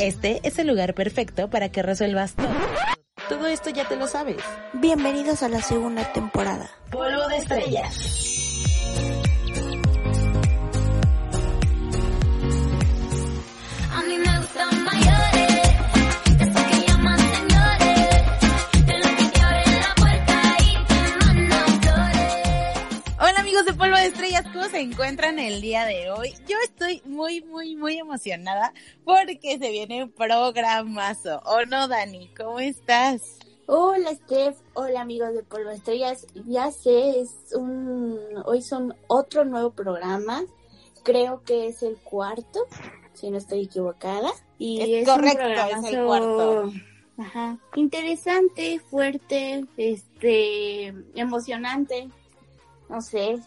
Este es el lugar perfecto para que resuelvas todo. Todo esto ya te lo sabes. Bienvenidos a la segunda temporada. Polvo de estrellas. Estrellas, ¿cómo se encuentran el día de hoy? Yo estoy muy, muy, muy emocionada porque se viene un programazo. ¿O no, Dani? ¿Cómo estás? Hola Steph, hola amigos de Polvo Estrellas. Ya sé, es un hoy son otro nuevo programa. Creo que es el cuarto, si no estoy equivocada. Y Es correcto, es el cuarto. Ajá. Interesante, fuerte, este, emocionante. No sé.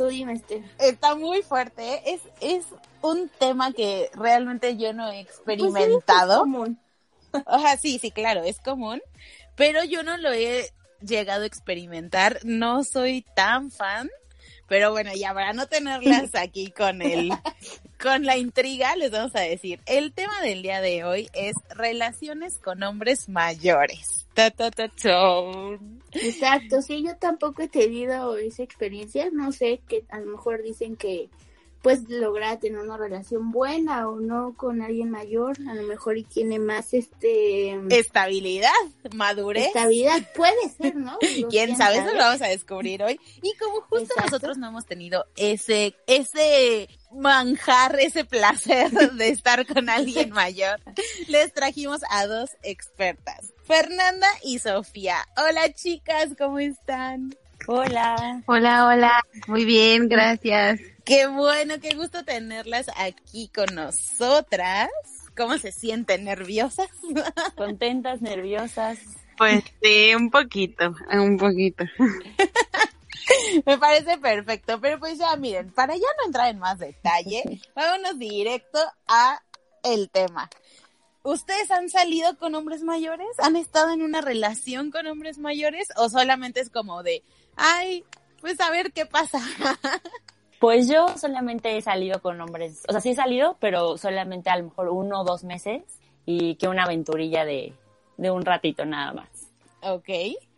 Tú dime, Steph. Está muy fuerte. ¿eh? Es, es un tema que realmente yo no he Pues, experimentado. es común. O sea, sí, sí, claro, es común, pero yo no lo he llegado a experimentar, no soy tan fan, pero bueno, ya para no tenerlas aquí con el, con la intriga, les vamos a decir, el tema del día de hoy es relaciones con hombres mayores. Exacto, sí, yo tampoco he tenido esa experiencia, no sé, que a lo mejor dicen que pues lograr tener una relación buena o no con alguien mayor, a lo mejor y tiene más este Estabilidad, madurez. estabilidad, puede ser, ¿no? Digo, quién sabe, eso lo vamos a descubrir hoy. Y como justo Exacto. nosotros no hemos tenido ese, ese manjar, ese placer de estar con alguien mayor, les trajimos a dos expertas, Fernanda y Sofía. Hola chicas, ¿cómo están? Hola. Hola, hola. Muy bien, gracias. Qué bueno, qué gusto tenerlas aquí con nosotras. ¿Cómo se sienten? ¿Nerviosas? Contentas, nerviosas. Pues sí, un poquito, un poquito. Me parece perfecto, pero pues ya miren, para ya no entrar en más detalle, vámonos directo a el tema. ¿Ustedes han salido con hombres mayores? ¿Han estado en una relación con hombres mayores? ¿O solamente es como de, ay, pues a ver qué pasa? Pues yo solamente he salido con hombres, o sea, sí he salido, pero solamente a lo mejor uno o dos meses y que una aventurilla de, de un ratito nada más. ok.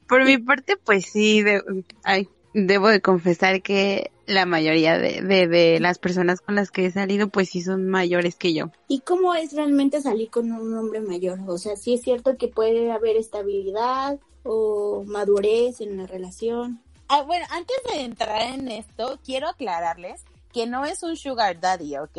Por mi parte, pues sí, de- ay, debo de confesar que la mayoría de, de, de las personas con las que he salido, pues sí son mayores que yo. ¿Y cómo es realmente salir con un hombre mayor? O sea, sí es cierto que puede haber estabilidad o madurez en la relación. Ah, bueno, antes de entrar en esto, quiero aclararles que no es un sugar daddy, ¿ok?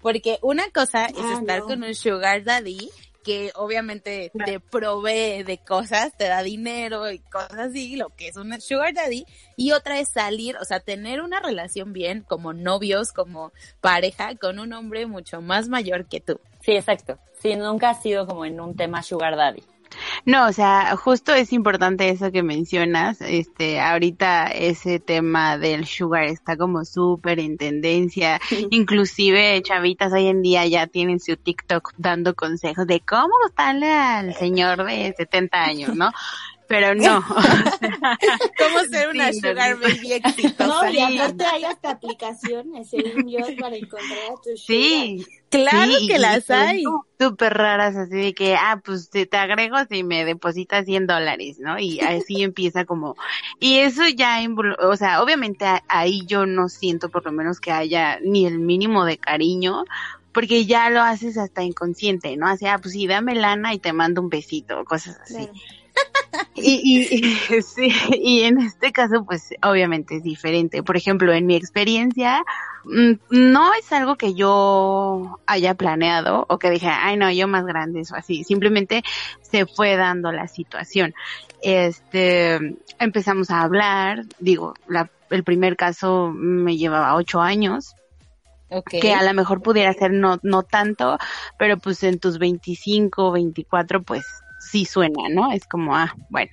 Porque una cosa es Ah, estar no. con un sugar daddy que obviamente te provee de cosas, te da dinero y cosas así, lo que es un sugar daddy, y otra es salir, o sea, tener una relación bien como novios, como pareja con un hombre mucho más mayor que tú. Sí, exacto. Sí, nunca ha sido como en un tema sugar daddy. No, o sea, justo es importante eso que mencionas. Este, ahorita ese tema del sugar está como súper en tendencia. Inclusive chavitas hoy en día ya tienen su TikTok dando consejos de cómo gustarle al señor de 70 años, ¿no? Pero no. ¿Cómo ser una Sí, sugar no, baby exitosa? No, y aparte hay hasta aplicaciones, según yo, para encontrar a tu sugar. Sí, Claro Sí, que las hay. Súper raras, así de que, ah, pues te, te agrego si me depositas 100 dólares, ¿no? Y así empieza como, y eso ya, o sea, obviamente ahí yo no siento por lo menos que haya ni el mínimo de cariño, porque ya lo haces hasta inconsciente, ¿no? Así, ah, pues sí, dame lana y te mando un besito, cosas así. Claro. Y, y, y- sí, y en este caso, pues obviamente es diferente. Por ejemplo, en mi experiencia, mm, no es algo que yo haya planeado o que dije, ay no, yo más grande o así. Simplemente se fue dando la situación. Este, empezamos a hablar, digo, la, el primer caso me llevaba ocho años, Ok. que a lo mejor pudiera ser no, no tanto, pero pues en tus 25, 24, pues sí suena, ¿no? Es como, ah, bueno.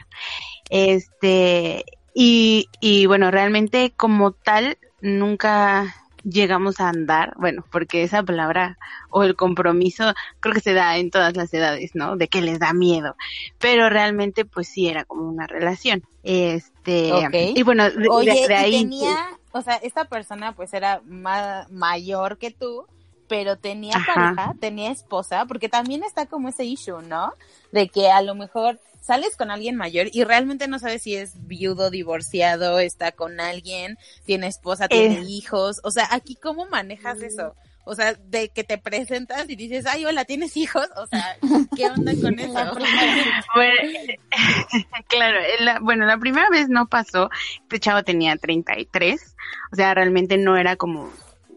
Este, y, y bueno, realmente como tal, nunca llegamos a andar, bueno, porque esa palabra o el compromiso creo que se da en todas las edades, ¿no? De que les da miedo, pero realmente pues sí era como una relación. Este, y bueno, de, Oye, de- de y ahí tenía, o sea, esta persona pues era ma- mayor que tú pero tenía Ajá. pareja, tenía esposa, porque también está como ese issue, ¿no? De que a lo mejor sales con alguien mayor y realmente no sabes si es viudo, divorciado, está con alguien, tiene esposa, tiene Eh. hijos, o sea, aquí cómo manejas Mm. eso? O sea, de que te presentas y dices, ay, hola, ¿tienes hijos? O sea, ¿qué onda con eso? Bueno, claro, la- bueno, la primera vez no pasó, este chavo tenía 33, o sea, realmente no era como,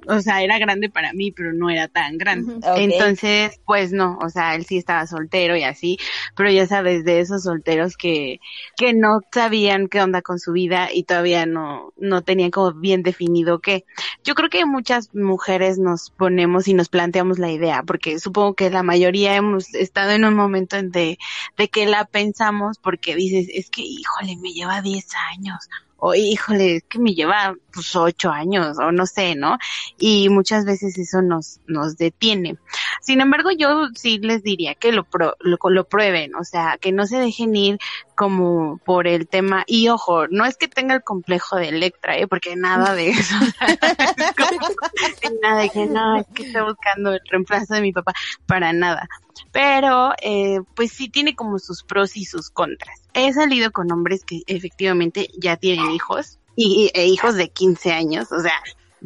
o sea, era grande para mí, pero no era tan grande. Entonces, pues no, o sea, él sí estaba soltero y así, pero ya sabes, de esos solteros que, que no sabían qué onda con su vida y todavía no, no tenían como bien definido qué. Yo creo que muchas mujeres nos ponemos y nos planteamos la idea, porque supongo que la mayoría hemos estado en un momento en de, de que la pensamos porque dices, es que, híjole, me lleva 10 años. O híjole, es que me lleva pues ocho años, o no sé, ¿no? Y muchas veces eso nos, nos detiene. Sin embargo, yo sí les diría que lo, pro- lo, lo prueben, o sea, que no se dejen ir como por el tema. Y ojo, no es que tenga el complejo de Electra, ¿eh? Porque nada de eso. Nada de que no, es que estoy buscando el reemplazo de mi papá. Para nada. Pero, eh, pues sí tiene como sus pros y sus contras. He salido con hombres que efectivamente ya tienen hijos y, e hijos de 15 años, o sea,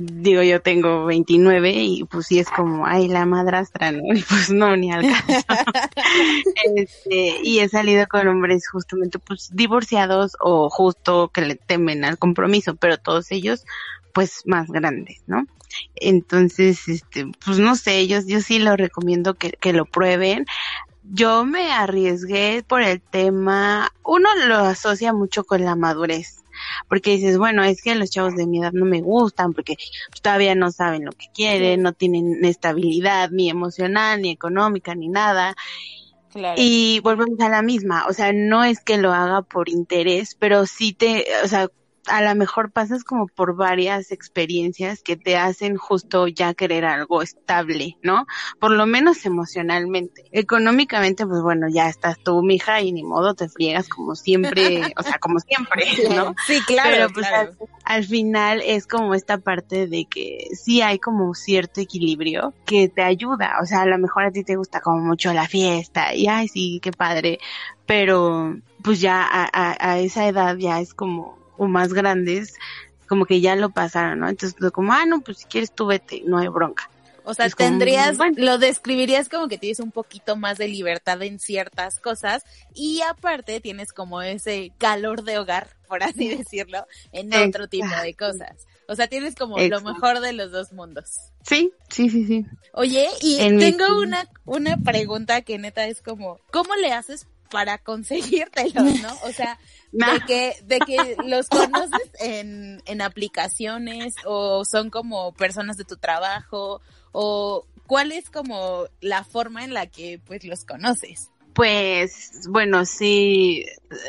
digo yo tengo 29 y pues sí es como, ay, la madrastra, ¿no? Y pues no, ni al caso. este, y he salido con hombres justamente pues divorciados o justo que le temen al compromiso, pero todos ellos pues más grandes, ¿no? Entonces, este, pues no sé, yo, yo sí lo recomiendo que, que lo prueben. Yo me arriesgué por el tema, uno lo asocia mucho con la madurez, porque dices, bueno, es que los chavos de mi edad no me gustan, porque todavía no saben lo que quieren, no tienen estabilidad ni emocional, ni económica, ni nada. Claro. Y volvemos a la misma, o sea, no es que lo haga por interés, pero sí te, o sea, a lo mejor pasas como por varias experiencias que te hacen justo ya querer algo estable, ¿no? Por lo menos emocionalmente. Económicamente, pues bueno, ya estás tú, mija, y ni modo te friegas como siempre, o sea, como siempre, ¿no? Sí, claro, Pero pues claro. al final es como esta parte de que sí hay como cierto equilibrio que te ayuda. O sea, a lo mejor a ti te gusta como mucho la fiesta y ay, sí, qué padre. Pero pues ya a, a, a esa edad ya es como, o más grandes, como que ya lo pasaron, ¿no? Entonces, pues, como, ah, no, pues si quieres tú vete, no hay bronca. O sea, Es como, tendrías, bueno. lo describirías como que tienes un poquito más de libertad en ciertas cosas y aparte tienes como ese calor de hogar, por así decirlo, en otro tipo de cosas. O sea, tienes como lo mejor de los dos mundos. Sí, sí, sí, sí. Oye, y En tengo una, una pregunta que neta es como, ¿cómo le haces para conseguírtelos, no? O sea, de que, de que los conoces en, en aplicaciones o son como personas de tu trabajo o cuál es como la forma en la que pues los conoces. Pues bueno, sí,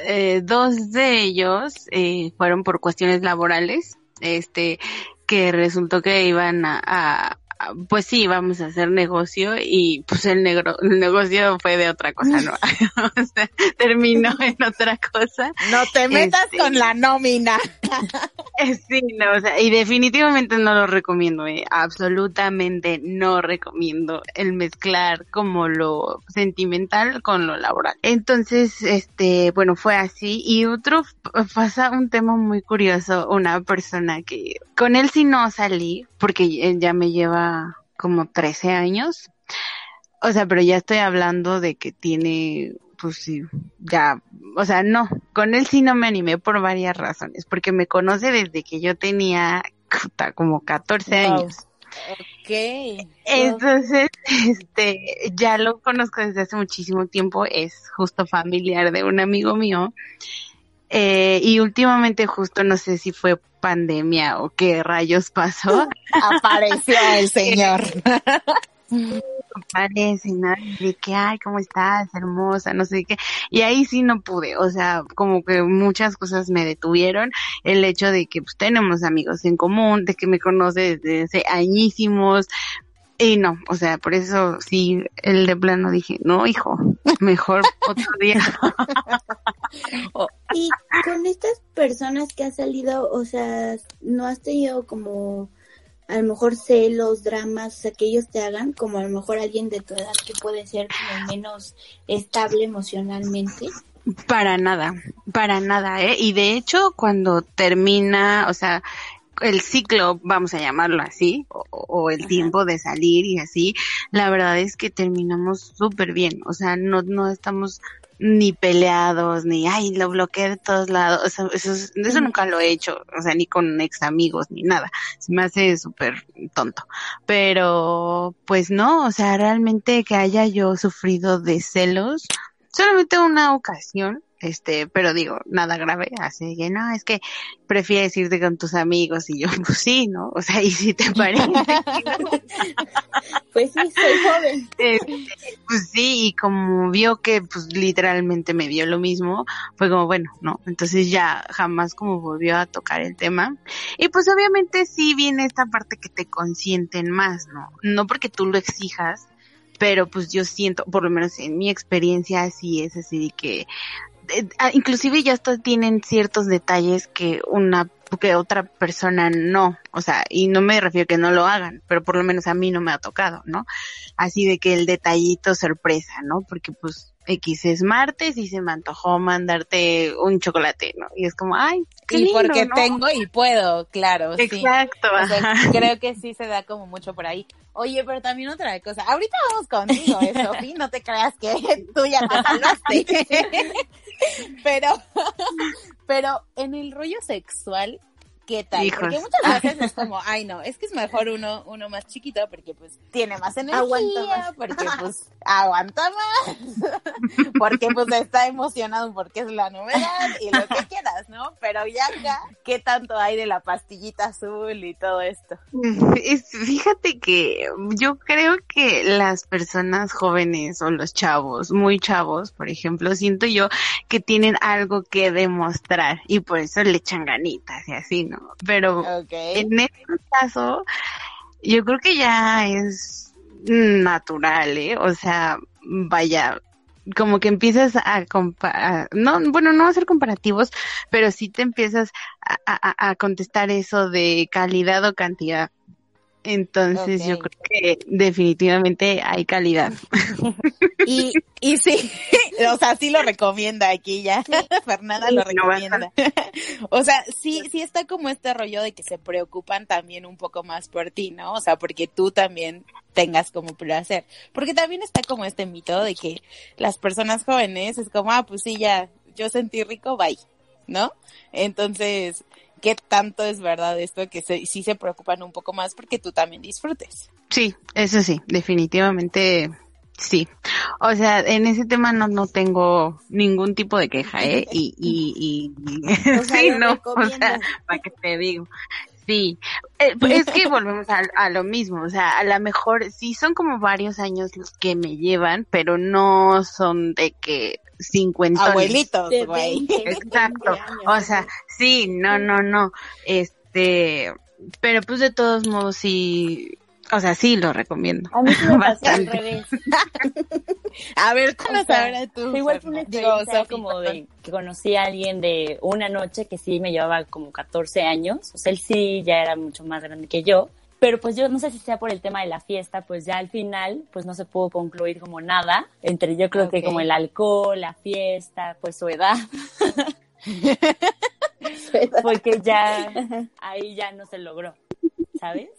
eh, dos de ellos eh, fueron por cuestiones laborales, este, que resultó que iban a- pues sí, íbamos a hacer negocio y pues el negro, el negocio fue de otra cosa, ¿no? o sea, terminó en otra cosa. No te metas Este. con la nómina. Eh, Sí, no, o sea, y definitivamente no lo recomiendo, eh, absolutamente no recomiendo el mezclar como lo sentimental con lo laboral. Entonces, este, bueno, fue así. Y otro, pasa un tema muy curioso, una persona que, con él sí no salí, porque ya me lleva como 13 años. O sea, pero ya estoy hablando de que tiene, pues sí, ya, o sea, no, con él sí no me animé por varias razones, porque me conoce desde que yo tenía puta, como 14 Wow. años. Ok. Entonces, este, ya lo conozco desde hace muchísimo tiempo, es justo familiar de un amigo mío. Eh, y últimamente justo no sé si fue pandemia o qué rayos pasó, Apareció el señor. parece, ¿no? De que, ay, ¿cómo estás? Hermosa, no sé qué. Y ahí sí no pude, o sea, como que muchas cosas me detuvieron. El hecho de que pues tenemos amigos en común, de que me conoce desde hace añísimos. Y no, o sea, por eso sí, el de plano dije, no, hijo, mejor otro día. Y con estas personas que has salido, o sea, no has tenido como a lo mejor celos, dramas, o sea, que ellos te hagan, como a lo mejor alguien de tu edad que puede ser como menos estable emocionalmente. Para nada, para nada, ¿eh? Y de hecho, cuando termina, o sea, el ciclo, vamos a llamarlo así, o, o el tiempo de salir y así, la verdad es que terminamos súper bien, o sea, no, no estamos ni peleados, ni, ay, lo bloqueé de todos lados, o sea, eso, es- eso nunca lo he hecho, o sea, ni con ex amigos, ni nada, se me hace súper tonto, pero, pues no, o sea, realmente que haya yo sufrido de celos, solamente una ocasión, este, pero digo, nada grave, así que no, es que prefieres irte con tus amigos y yo, pues sí, ¿no? O sea, y si te parece, Pues sí, soy joven. este, pues sí, y como vio que pues literalmente me vio lo mismo, fue como, bueno, no, entonces ya jamás como volvió a tocar el tema. Y pues obviamente sí viene esta parte que te consienten más, ¿no? No porque tú lo exijas, pero pues yo siento, por lo menos en mi experiencia así es así de que eh, ah, inclusive ya hasta tienen ciertos detalles que una que otra persona no, o sea, y no me refiero a que no lo hagan, pero por lo menos a mí no me ha tocado, ¿no? Así de que el detallito sorpresa, ¿no? Porque pues X es martes y se me antojó mandarte un chocolate, ¿no? Y es como, ay, qué Y lindo, porque ¿no? tengo y puedo, claro, sí. Exacto, O sea, ajá. creo que sí se da como mucho por ahí. Oye, pero también otra cosa. Ahorita vamos contigo, ¿eh, Sofi? No te creas que tú ya te salvaste. pero, pero en el rollo sexual, ¿qué tal? Hijos. Porque muchas veces es como, ay no, es que es mejor uno, uno más chiquito porque pues tiene más energía, Aguanta más. porque pues aguanta más, porque pues está emocionado porque es la novedad y lo que quieras, ¿no? Pero ya acá, ¿qué tanto hay de la pastillita azul y todo esto? Es- fíjate que yo creo que las personas jóvenes o los chavos, muy chavos, por ejemplo, siento yo que tienen algo que demostrar y por eso le echan ganitas y así, ¿no? Pero en este caso, yo creo que ya es natural, ¿eh? O sea, vaya, como que empiezas a comparar, no, bueno, no hacer comparativos, pero sí te empiezas a, a- a contestar eso de calidad o cantidad. Entonces yo creo que definitivamente hay calidad. Y, y sí, o sea, sí lo recomienda aquí ya. Fernanda lo no recomienda. o sea, sí, sí está como este rollo de que se preocupan también un poco más por ti, ¿no? O sea, porque tú también tengas como placer. Porque también está como este mito de que las personas jóvenes es como, ah, pues sí, ya, yo sentí rico, bye, ¿no? Entonces, ¿qué tanto es verdad esto que se, sí se preocupan un poco más porque tú también disfrutes? Sí, eso sí, definitivamente sí. O sea, en ese tema no, no tengo ningún tipo de queja, ¿eh? Y, y, y, O sea, sí, no, o sea, para que te digo. Sí, Eh, pues es que volvemos a, a lo mismo, o sea, a lo mejor sí son como varios años los que me llevan, pero no son de que 50 Abuelitos, De güey. 20, Exacto. 20 años, O sea, sí, no, no, no. Este, pero pues de todos modos sí, o sea, sí lo recomiendo. A mí sí me pasó al Bastante. revés. A ver, O cuéntanos sea, ahora tú. Igual fue una Fernanda. Digo, experiencia Sofi, como de que conocí a alguien de una noche que sí me llevaba como 14 años. O sea, él sí ya era mucho más grande que yo. Pero pues yo no sé si sea por el tema de la fiesta, pues ya al final pues no se pudo concluir como nada. Entre yo creo que como el alcohol, la fiesta, pues su edad, porque ya ahí ya no se logró, ¿sabes?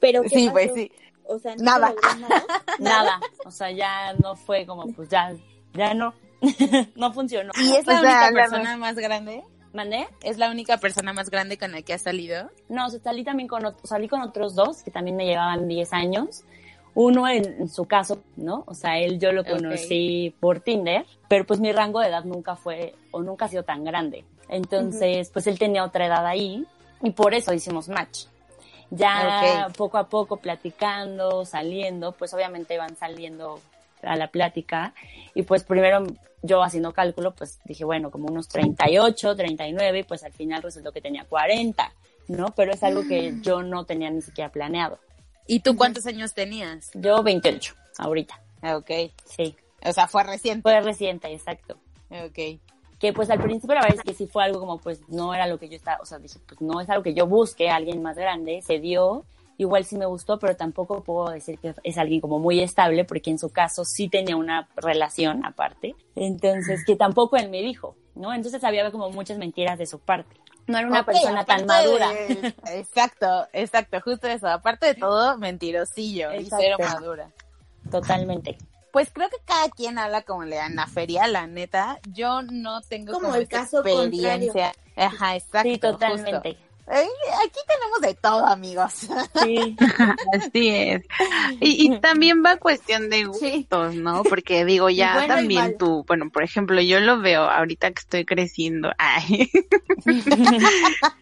Pero ¿qué Sí, pasó? pues sí. O sea, ¿no Nada. nada? Nada. O sea, ya no fue como pues ya, ya no, no funcionó. ¿Y es la O sea, única la- persona más grande? ¿Mandé? ¿Es la única persona más grande con la que has salido? No, o sea, salí también con, salí con otros dos que también me llevaban 10 años. Uno en, en su caso, ¿no? O sea, él yo lo conocí por Tinder, pero pues mi rango de edad nunca fue o nunca ha sido tan grande. Entonces, pues él tenía otra edad ahí y por eso hicimos match. Ya Ok. poco a poco platicando, saliendo, pues obviamente iban saliendo a la plática y pues primero yo haciendo cálculo, pues dije, bueno, como unos 38, 39 y pues al final resultó que tenía 40, ¿no? Pero es algo que yo no tenía ni siquiera planeado. ¿Y tú cuántos años tenías? Yo 28, ahorita, Ah, Ok. sí. O sea, fue reciente. Fue reciente, exacto. Ok. Que pues al principio la verdad es que sí fue algo como pues no era lo que yo estaba, o sea, dije, pues no es algo que yo busque, alguien más grande, se dio, igual sí me gustó, pero tampoco puedo decir que es alguien como muy estable, porque en su caso sí tenía una relación aparte, entonces que tampoco él me dijo, ¿no? Entonces había como muchas mentiras de su parte. No era una persona tan madura. de- exacto, exacto, justo eso. Aparte de todo, mentirosillo y Exacto. cero madura. Totalmente. Pues creo que cada quien habla como le da en la feria, la neta. Yo no tengo Como como, el caso experiencia. Ajá, exacto. Sí, totalmente. justo. Aquí tenemos de todo, amigos. Sí. Así es. Y, y también va cuestión de Sí. gustos, ¿no? Porque digo, ya bueno también tú, bueno, por ejemplo, yo lo veo ahorita que estoy creciendo. Ay.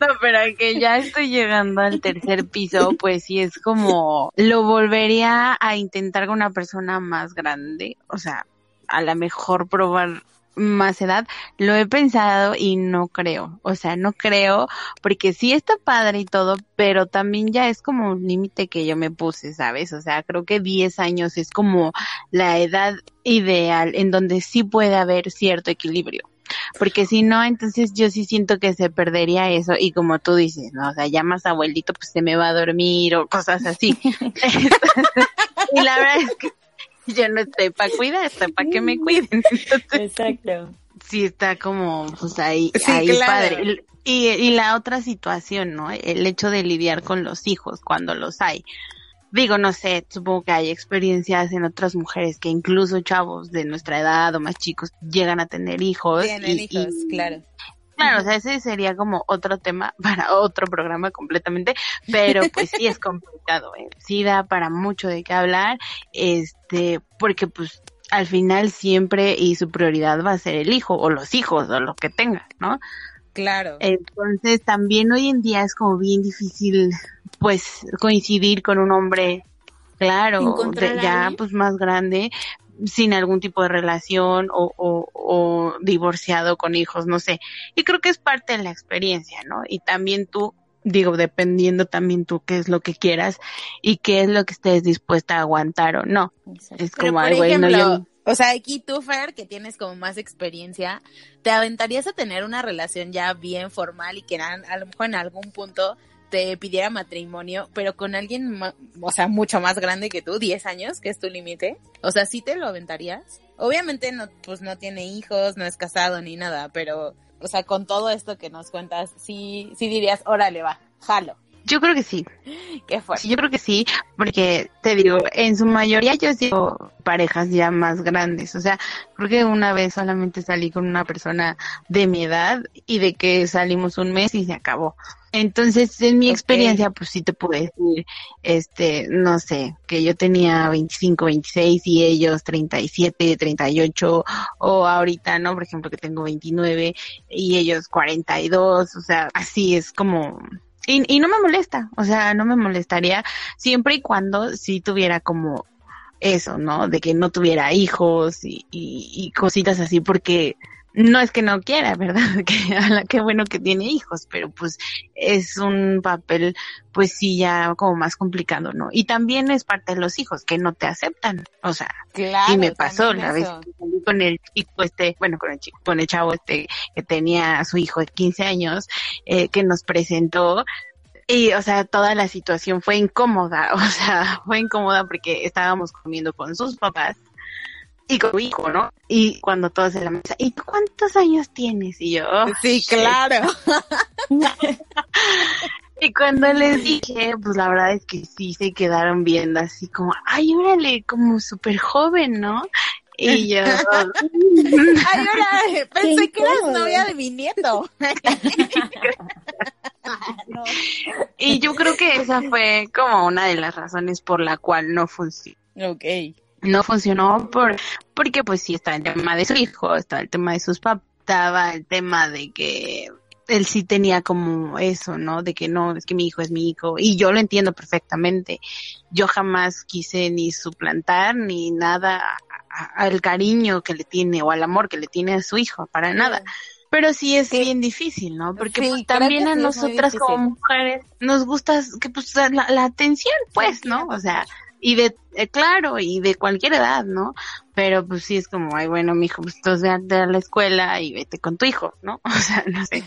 No, pero que ya estoy llegando al tercer piso, pues sí es como, lo volvería a intentar con una persona más grande, o sea, a lo mejor probar más edad, lo he pensado y no creo, o sea, no creo, porque sí está padre y todo, pero también ya es como un límite que yo me puse, ¿sabes? O sea, creo que 10 años es como la edad ideal en donde sí puede haber cierto equilibrio. Porque si no, entonces yo sí siento que se perdería eso y como tú dices, ¿no? O sea, ya más abuelito pues se me va a dormir o cosas así. Y la verdad es que yo no estoy para cuidar, estoy para que me cuiden. Entonces Exacto. sí está como pues ahí, Sí, ahí claro. padre. Y, y la otra situación, ¿no? El hecho de lidiar con los hijos cuando los hay. Digo, no sé, supongo que hay experiencias en otras mujeres que incluso chavos de nuestra edad o más chicos llegan a tener hijos. Tienen y- hijos, y- claro. Claro, o sea, ese sería como otro tema para otro programa completamente, pero pues sí es complicado, ¿eh? Sí da para mucho de qué hablar, este, porque pues al final siempre y su prioridad va a ser el hijo o los hijos o lo que tenga, ¿no? Claro. Entonces también hoy en día es como bien difícil pues coincidir con un hombre, claro, de- ya pues más grande, sin algún tipo de relación o, o, o divorciado con hijos, no sé. Y creo que es parte de la experiencia, ¿no? Y también tú, digo, dependiendo también tú qué es lo que quieras y qué es lo que estés dispuesta a aguantar o no. Exacto. Es como, por ay, güey, no, ejemplo, yo- o sea, aquí tú, Fer, que tienes como más experiencia, ¿te aventarías a tener una relación ya bien formal y que a, a lo mejor en algún punto te pidiera matrimonio, pero con alguien, o sea, mucho más grande que tú, 10 años, que es tu límite? O sea, ¿sí te lo aventarías? Obviamente no, pues no tiene hijos, no es casado ni nada, pero, o sea, con todo esto que nos cuentas, sí, sí dirías, órale, va, jalo. yo creo que sí. ¿Qué fue? Sí, yo creo que sí, porque te digo, en su mayoría yo sigo parejas ya más grandes, o sea, creo que una vez solamente salí con una persona de mi edad y de que salimos un mes y se acabó. Entonces, en mi experiencia, pues sí te puedo decir, este, no sé, que yo tenía 25, 26 y ellos 37, 38, o ahorita, ¿no? Por ejemplo, que tengo 29 y ellos 42, o sea, así es como, y, y no me molesta, o sea, no me molestaría siempre y cuando sí tuviera como eso, ¿no? De que no tuviera hijos y, y, y cositas así, porque no es que no quiera, ¿verdad? Que, qué bueno que tiene hijos, pero pues es un papel, pues sí, ya como más complicado, ¿no? Y también es parte de los hijos que no te aceptan, o sea, Claro, y me pasó la vez que salí con el chico este, bueno, con el chico, con el chavo este que tenía a su hijo de 15 años, eh, que nos presentó. Y, o sea, toda la situación fue incómoda, o sea, fue incómoda porque estábamos comiendo con sus papás y con hijo, ¿no? Y cuando todos en la mesa, ¿y tú cuántos años tienes? Y yo, "Oh, Sí, shit". claro. Y cuando les dije, pues la verdad es que sí se quedaron viendo así como, ay, órale, como súper joven, ¿no? Y yo, Ay, ahora pensé que eras novia de mi nieto. y yo creo que esa fue como una de las razones por la cual no funcionó. Ok. No funcionó por, porque pues sí está el tema de su hijo, está el tema de sus papás, estaba el tema de que él sí tenía como eso, ¿no? De que no, es que mi hijo es mi hijo. Y yo lo entiendo perfectamente. Yo jamás quise ni suplantar ni nada al cariño que le tiene o al amor que le tiene a su hijo, para nada. Pero sí es Sí. bien difícil, ¿no? Porque Sí, pues, también a nosotras como mujeres nos gusta que pues la, la atención, pues, ¿no? O sea, y de, eh, claro, y de cualquier edad, ¿no? Pero pues sí es como, ay, bueno, mijo, pues tú ve a la escuela y vete con tu hijo, ¿no? O sea, no sé.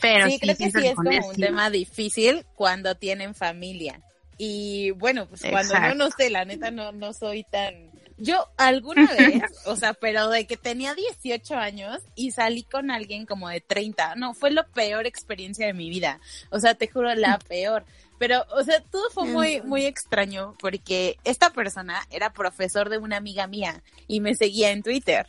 Pero sí, creo que sí es como un tema difícil cuando tienen familia. Y bueno, pues cuando no, no sé, la neta no, no soy tan... Yo alguna vez, o sea, pero de que tenía 18 años y salí con alguien como de 30, no, fue la peor experiencia de mi vida. O sea, te juro, la peor. Pero, o sea, todo fue muy, muy extraño porque esta persona era profesor de una amiga mía y me seguía en Twitter.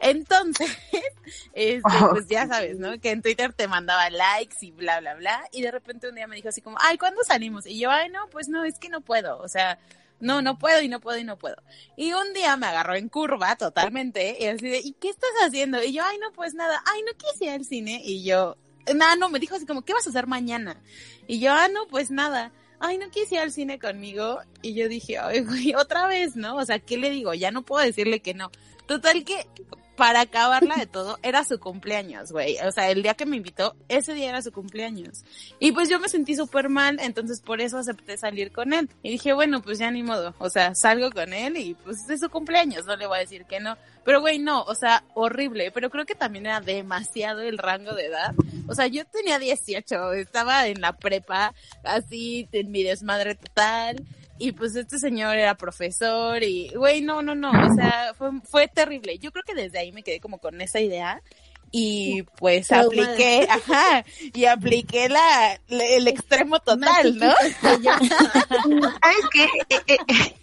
Entonces, este, Oh. pues ya sabes, ¿no? Que en Twitter te mandaba likes y bla, bla, bla. Y de repente un día me dijo así como, ay, ¿cuándo salimos? Y yo, ay, no, pues no, es que no puedo. O sea, no, no puedo y no puedo y no puedo. Y un día me agarró en curva totalmente y así de, ¿y qué estás haciendo? Y yo, ay, no, pues nada, ay, no quise ir al cine. Y yo, nada, no, me dijo así como, ¿qué vas a hacer mañana? Y yo, ah, no, pues nada. Ay, no quise ir al cine conmigo. Y yo dije, ay, güey, otra vez, ¿no? O sea, ¿qué le digo? Ya no puedo decirle que no. Total que, para acabarla de todo, era su cumpleaños, güey. O sea, el día que me invitó, ese día era su cumpleaños. Y pues yo me sentí súper mal, entonces por eso acepté salir con él. Y dije, bueno, pues ya ni modo. O sea, salgo con él y pues es su cumpleaños, no le voy a decir que no. Pero güey, no, o sea, horrible. Pero creo que también era demasiado el rango de edad. O sea, yo tenía 18, estaba en la prepa, así, en mi desmadre total. Y pues este señor era profesor y, güey, no, no, no, o sea, fue, fue terrible. Yo creo que desde ahí me quedé como con esa idea y pues apliqué, ajá, y apliqué la, la- el extremo total, ¿no? ¿Sabes qué? Eh, eh, eh,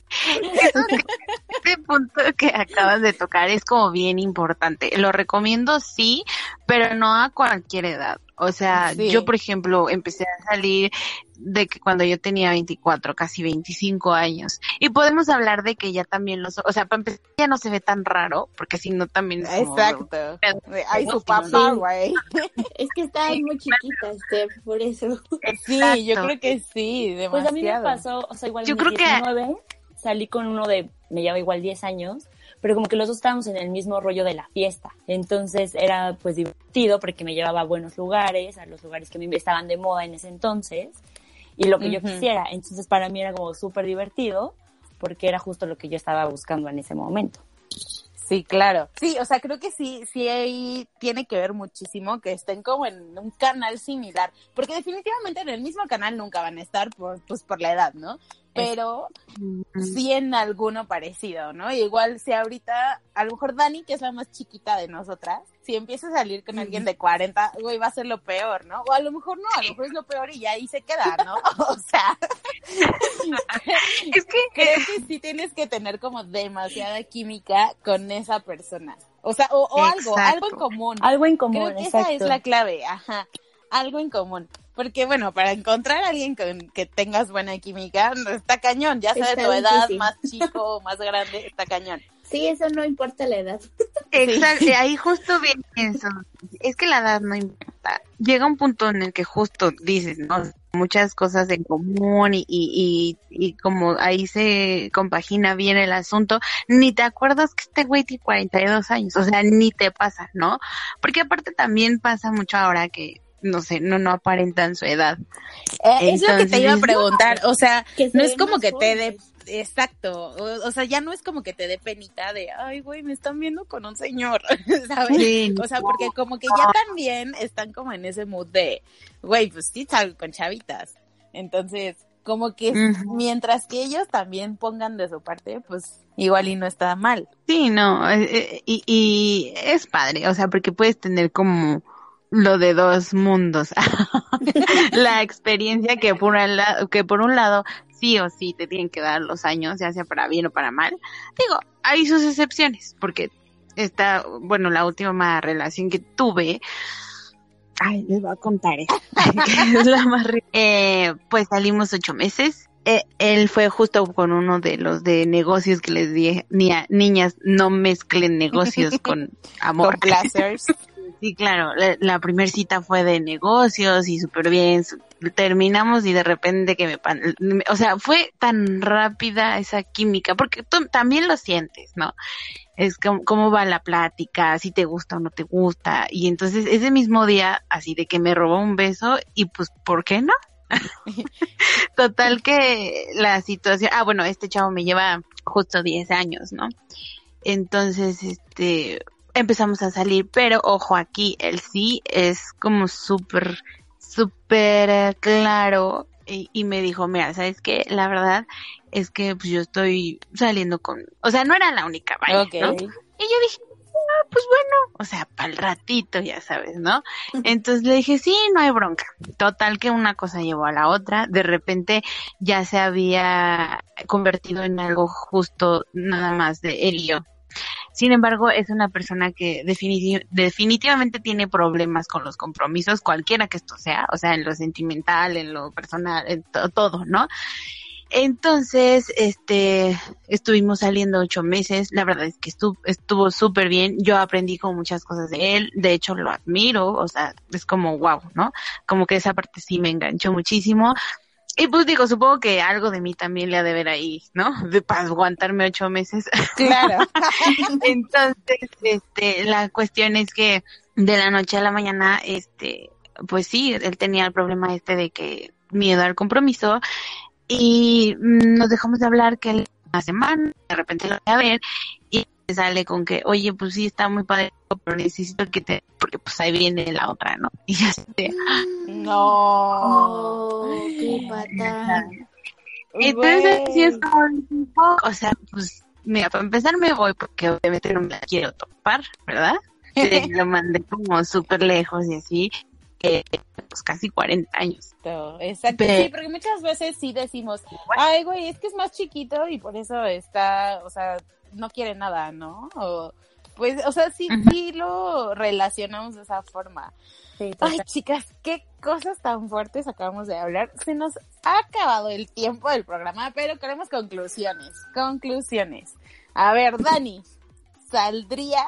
eso este punto que acabas de tocar es como bien importante. Lo recomiendo sí, pero no a cualquier edad. O sea, Sí. yo por ejemplo empecé a salir de que cuando yo tenía 24, casi 25 años. Y podemos hablar de que ya también los, o sea, para empezar ya no se ve tan raro, porque si no también es como- Exacto. Ay, su papá, güey. Es que estaba muy chiquita, Steph, por eso. Sí, yo creo que sí, demasiado. Pues a mí me pasó, o sea, igual Yo en creo que- 19 salí con uno de, me lleva igual 10 años, pero como que los dos estábamos en el mismo rollo de la fiesta. Entonces era pues divertido porque me llevaba a buenos lugares, a los lugares que me estaban de moda en ese entonces y lo que yo quisiera. Entonces para mí era como súper divertido porque era justo lo que yo estaba buscando en ese momento. Sí, claro. Sí, o sea, creo que sí, sí ahí tiene que ver muchísimo que estén como en un canal similar, porque definitivamente en el mismo canal nunca van a estar por, pues por la edad, ¿no? Pero sí en alguno parecido, ¿no? Igual si ahorita, a lo mejor Dani, que es la más chiquita de nosotras, si empieza a salir con alguien de 40, güey, va a ser lo peor, ¿no? O a lo mejor no, a lo mejor es lo peor y ya ahí se queda, ¿no? O sea, Es que creo que sí tienes que tener como demasiada química con esa persona. O sea, o, o algo, algo en común. Algo en común, Creo que exacto. esa es la clave, ajá. Algo en común. Porque bueno, para encontrar a alguien con que tengas buena química, no, está cañón, ya sea de tu edad, difícil. más chico o más grande, está cañón. Sí, eso no importa la edad. Exacto, ahí justo viene eso. Es que la edad no importa. Llega un punto en el que justo dices, ¿no? Muchas cosas en común y, y, y, y como ahí se compagina bien el asunto, ni te acuerdas que este güey tiene 42 años, o sea, ni te pasa, ¿no? Porque aparte también pasa mucho ahora que, no sé, no, no aparentan su edad. Eh, es lo que te iba a preguntar, o sea, Que se no es como que te dé, exacto, o, o sea, ya no es como que te dé penita de, ay, güey, me están viendo con un señor, ¿sabes? Sí, O sea, porque como que ya también están como en ese mood de, güey, pues sí salgo con chavitas. Entonces, como que mientras que ellos también pongan de su parte, pues igual y no está mal. Sí, no, eh, eh, y, y es padre, o sea, porque puedes tener como lo de dos mundos. la experiencia que por, un lado, que por un lado sí o sí te tienen que dar los años, ya sea para bien o para mal. Digo, hay sus excepciones, porque esta, bueno, la última relación que tuve, ay, les voy a contar que es la más eh, pues salimos ocho meses. Eh, él fue justo con uno de los de negocios que les dije, "Nia- niñas, no mezclen negocios con amor. Con. Sí, claro, la, la primera cita fue de negocios y súper bien, su- terminamos y de repente que me, pan- me- o sea, fue tan rápida esa química, porque tú también lo sientes, ¿no? Es como, cómo va la plática, si te gusta o no te gusta, y entonces ese mismo día, así de que me robó un beso, y pues, ¿por qué no? Total que la situación, ah, bueno, este chavo me lleva justo 10 años, ¿no? Entonces, este, empezamos a salir, pero ojo aquí, él sí es como súper, súper claro y, y me dijo, mira, ¿sabes qué? La verdad es que pues, yo estoy saliendo con, o sea, no era la única, vaya. Y yo dije, ah, pues bueno, o sea, para el ratito, ya sabes, ¿no? Entonces le dije, sí, no hay bronca. Total que una cosa llevó a la otra. De repente ya se había convertido en algo justo nada más de él y yo. Sin embargo, es una persona que definiti- definitivamente tiene problemas con los compromisos, cualquiera que esto sea, o sea, en lo sentimental, en lo personal, en to- todo, ¿no? Entonces, este, estuvimos saliendo ocho meses. La verdad es que estuvo, súper bien. Yo aprendí con muchas cosas de él. De hecho, lo admiro. O sea, es como wow, ¿no? Como que esa parte sí me enganchó muchísimo. Y pues digo, supongo que algo de mí también le ha de ver ahí, ¿no? De para aguantarme ocho meses. Claro. Entonces, este, la cuestión es que de la noche a la mañana, este, pues sí, él tenía el problema este de que miedo al compromiso y mm, nos dejamos de hablar que él una semana, de repente lo voy a ver sale con que, oye, pues sí, está muy padre, pero necesito que te, porque pues ahí viene la otra, ¿no? Y ya sé, No. Oh, qué patán. Entonces, sí es como, un poco, o sea, pues, mira, para empezar me voy porque obviamente no me la quiero topar, ¿verdad? Lo mandé como súper lejos y así, eh, pues casi 40 años. Exacto, Sí, porque muchas veces sí decimos, ay, güey, es que es más chiquito y por eso está, o sea, no quiere nada, ¿no? O, pues, o sea, sí, sí lo relacionamos de esa forma. Sí, Ay, chicas, qué cosas tan fuertes acabamos de hablar. Se nos ha acabado el tiempo del programa, pero queremos conclusiones. Conclusiones. A ver, Dani, ¿saldrías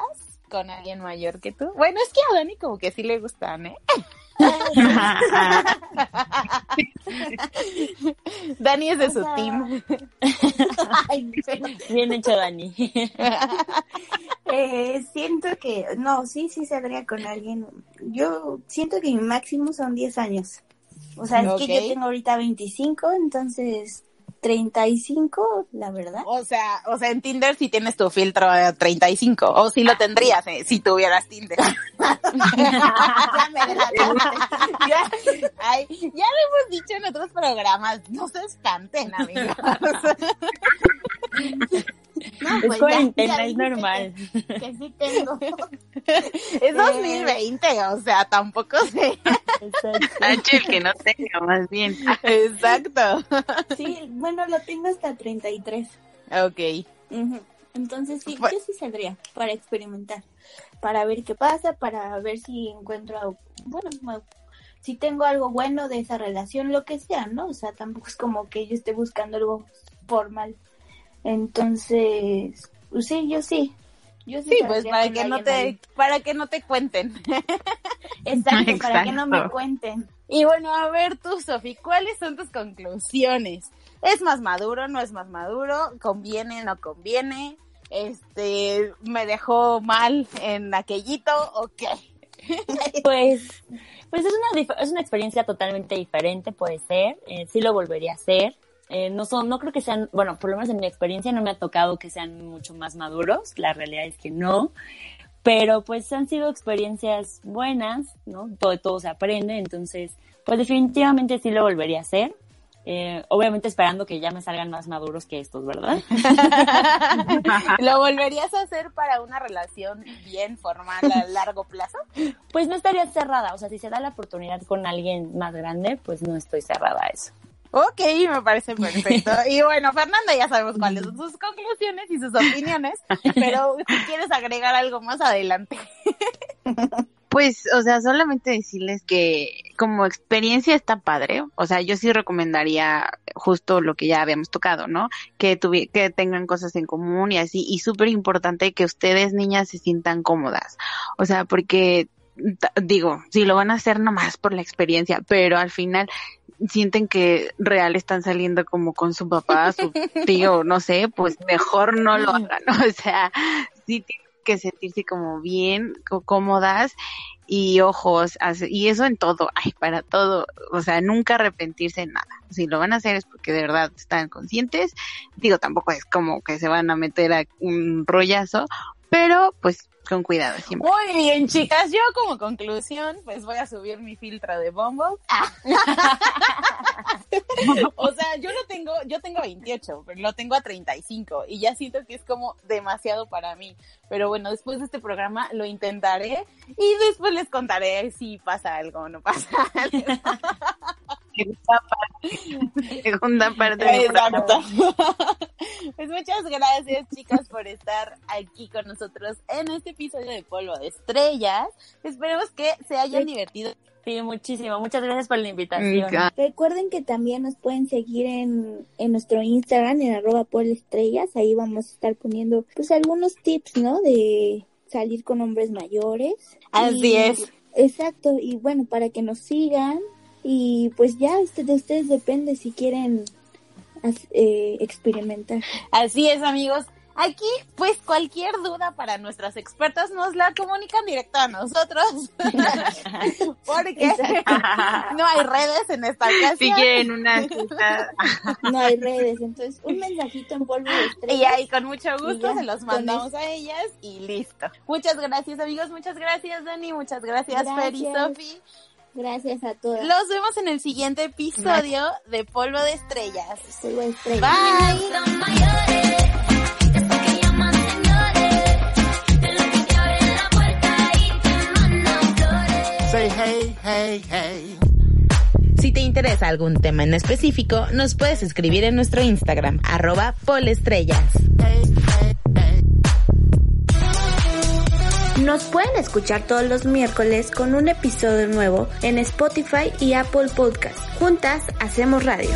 con alguien mayor que tú? Bueno, es que a Dani como que sí le gustan, ¿eh? Dani es de su team. Ay, Bien hecho, Dani. eh, siento que, no, sí, sí saldría con alguien. Yo siento que mi máximo son 10 años. O sea, es que yo tengo ahorita 25, entonces 35, la verdad. O sea, o sea, en Tinder si tienes tu filtro de 35, o si lo tendrías eh, si tuvieras Tinder. ya me delataste. ya, ay, ya lo hemos dicho en otros programas, no se espanten, amigos. No, Es pues ya- cuarentena, ya es dijiste normal. Que, que sí tengo. es 2020, o sea, tampoco sé. Exacto. El que no tenga, más bien. Exacto. Sí, bueno, lo tengo hasta 33. Ok. Ujú. Entonces sí, Pues- yo sí saldría para experimentar, para ver qué pasa, para ver si encuentro, algo- bueno, si tengo algo bueno de esa relación, lo que sea, ¿no? O sea, tampoco es como que yo esté buscando algo formal. Entonces, pues sí, yo sí. Yo sí, Sí, pues para que no te, para que no te cuenten. Exacto, para que no me cuenten. Y bueno, a ver tú, Sofi, ¿cuáles son tus conclusiones? ¿Es más maduro, no es más maduro? ¿Conviene, no conviene? Este, ¿me dejó mal en aquellito o qué? Pues, pues es una, es una experiencia totalmente diferente, puede ser. Eh, sí lo volvería a hacer. Eh, no son, no creo que sean, bueno, por lo menos en mi experiencia no me ha tocado que sean mucho más maduros. La realidad es que no. Pero pues han sido experiencias buenas, ¿no? Todo, todo se aprende, entonces, pues definitivamente sí lo volvería a hacer. Eh, obviamente esperando que ya me salgan más maduros que estos, ¿verdad? ¿Lo volverías a hacer para una relación bien formal a largo plazo? Pues no estaría cerrada, o sea, si se da la oportunidad con alguien más grande, pues no estoy cerrada a eso. Ok, me parece perfecto. Y bueno, Fernanda, ya sabemos cuáles son sus conclusiones y sus opiniones, pero si quieres agregar algo más adelante. Pues, o sea, solamente decirles que como experiencia está padre. O sea, yo sí recomendaría justo lo que ya habíamos tocado, ¿no? Que tuvi que tengan cosas en común y así. Y súper importante que ustedes, niñas, se sientan cómodas. O sea, porque, digo, si lo van a hacer nomás por la experiencia, pero al final sienten que real están saliendo como con su papá, su tío, no sé, pues mejor no lo hagan. O sea, sí tienen que sentirse como bien, cómodas y ojos, y eso en todo, ay, para todo, o sea, nunca arrepentirse en nada. Si lo van a hacer es porque de verdad están conscientes. Digo, tampoco es como que se van a meter a un rollazo, pero pues con cuidado siempre. Muy bien, chicas. Yo como conclusión, pues voy a subir mi filtro de Bumble. o sea, yo lo tengo, yo tengo 28, pero lo tengo a 35 y ya siento que es como demasiado para mí. Pero bueno, después de este programa lo intentaré y después les contaré si pasa algo o no pasa algo. Segunda parte. Exacto. Pues muchas gracias, chicas, por estar aquí con nosotros en este episodio de Polvo de Estrellas. Esperemos que se hayan divertido. Sí, muchísimo. Muchas gracias por la invitación. Recuerden que también nos pueden seguir en, en nuestro Instagram, en arroba polestrellas. Ahí vamos a estar poniendo pues algunos tips, ¿no? De salir con hombres mayores. Así Y- es. Exacto. Y bueno, para que nos sigan. Y pues ya de ustedes depende si quieren eh, experimentar. Así es, amigos. Aquí, pues cualquier duda para nuestras expertas nos la comunican directo a nosotros. Porque no hay redes en esta casa. Si quieren una No hay redes. Entonces, un mensajito en polvo de Y estrellas. ahí con mucho gusto ya, se los mandamos a ellas y listo. Muchas gracias amigos, muchas gracias Dani, muchas gracias, Fer y Gracias. Sofi. Gracias a todas. Los vemos en el siguiente episodio de Polvo de Estrellas. Polvo de estrellas. Bye. Say hey, hey, hey. Si te interesa algún tema en específico, nos puedes escribir en nuestro Instagram, arroba polestrellas. Nos pueden escuchar todos los miércoles con un episodio nuevo en Spotify y Apple Podcast. Juntas hacemos radio.